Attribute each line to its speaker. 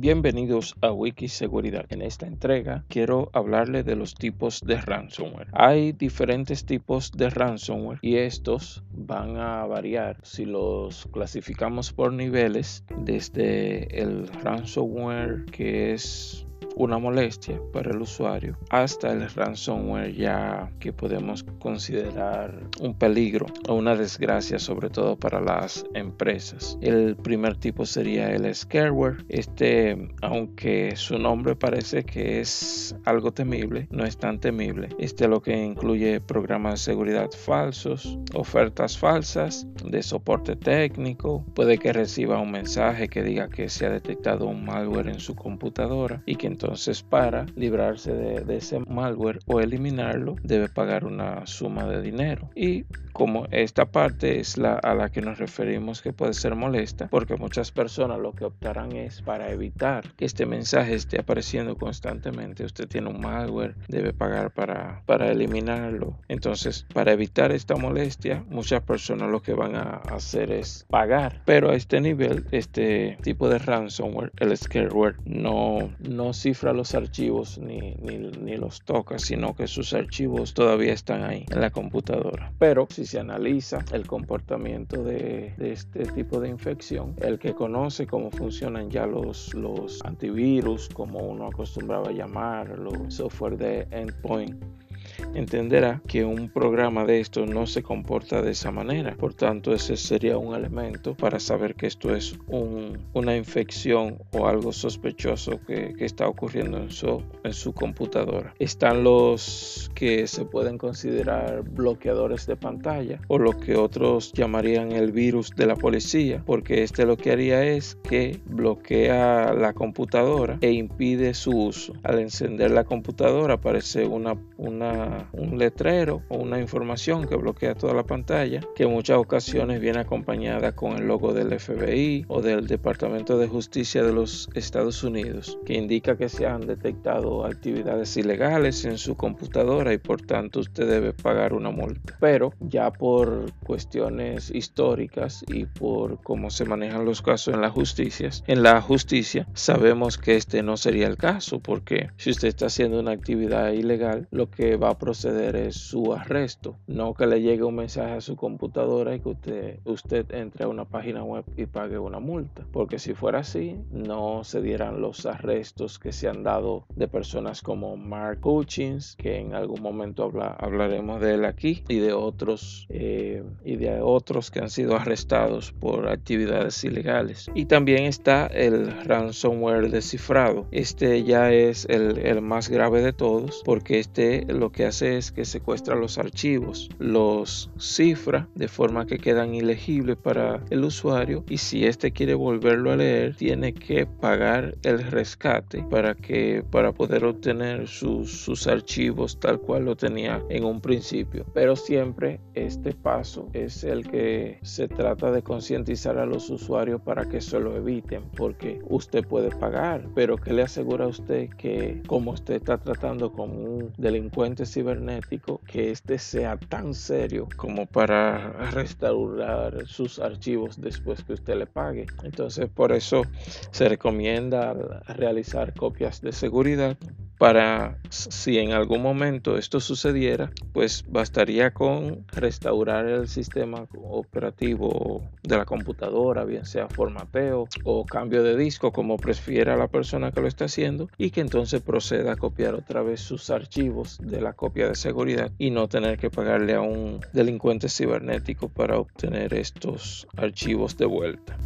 Speaker 1: Bienvenidos a Wiki Seguridad. En esta entrega quiero hablarle de los tipos de ransomware. Hay diferentes tipos de ransomware y estos van a variar si los clasificamos por niveles desde el ransomware que es una molestia para el usuario hasta el ransomware ya que podemos considerar un peligro o una desgracia sobre todo para las empresas. El primer tipo sería el scareware. Este, aunque su nombre parece que es algo temible, no es tan temible. Este lo que incluye programas de seguridad falsos, ofertas falsas de soporte técnico, puede que reciba un mensaje que diga que se ha detectado un malware en su computadora y que entonces para librarse de, ese malware o eliminarlo, debe pagar una suma de dinero. Y como esta parte es la a la que nos referimos que puede ser molesta, porque muchas personas lo que optarán es para evitar que este mensaje esté apareciendo constantemente. Usted tiene un malware, debe pagar para, para eliminarlo. Entonces, para evitar esta molestia, muchas personas lo que van a hacer es pagar. Pero a este nivel, este tipo de ransomware, el scareware, no, no cifra los archivos ni, ni, los toca, sino que sus archivos todavía están ahí en la computadora. Pero si se analiza el comportamiento de, este tipo de infección, el que conoce cómo funcionan ya los, los antivirus, como uno acostumbraba a llamar, los software de endpoint, entenderá que un programa de esto no se comporta de esa manera. Por tanto, ese sería un elemento para saber que esto es una infección o algo sospechoso que, está ocurriendo en su, en su computadora. Están los que se pueden considerar bloqueadores de pantalla o lo que otros llamarían el virus de la policía, porque este lo que haría es que bloquea la computadora e impide su uso. Al encender la computadora aparece una, una un letrero o una información que bloquea toda la pantalla, que en muchas ocasiones viene acompañada con el logo del FBI o del Departamento de Justicia de los Estados Unidos, que indica que se han detectado actividades ilegales en su computadora y por tanto usted debe pagar una multa. Pero ya por cuestiones históricas y por cómo se manejan los casos en la justicia, en la justicia sabemos que este no sería el caso porque si usted está haciendo una actividad ilegal, lo que va a proceder es su arresto, no que le llegue un mensaje a su computadora y que usted, usted entre a una página web y pague una multa, porque si fuera así, no se dieran los arrestos que se han dado de personas como Mark Hutchins, que en algún momento habla, hablaremos de él aquí, y de otros eh, y de otros que han sido arrestados por actividades ilegales. Y también está el ransomware descifrado. Este ya es el, el más grave de todos, porque este lo que hace es que secuestra los archivos, los cifra de forma que quedan ilegibles para el usuario y si éste quiere volverlo a leer tiene que pagar el rescate para que para poder obtener sus, sus archivos tal cual lo tenía en un principio. Pero siempre este paso es el que se trata de concientizar a los usuarios para que se lo eviten porque usted puede pagar, pero que le asegura a usted que como usted está tratando con un delincuente cibernético que este sea tan serio como para restaurar sus archivos después que usted le pague. Entonces por eso se recomienda realizar copias de seguridad para si en algún momento esto sucediera, pues bastaría con restaurar el sistema operativo de la computadora, bien sea formateo o cambio de disco, como prefiera la persona que lo está haciendo, y que entonces proceda a copiar otra vez sus archivos de la copia de seguridad y no tener que pagarle a un delincuente cibernético para obtener estos archivos de vuelta.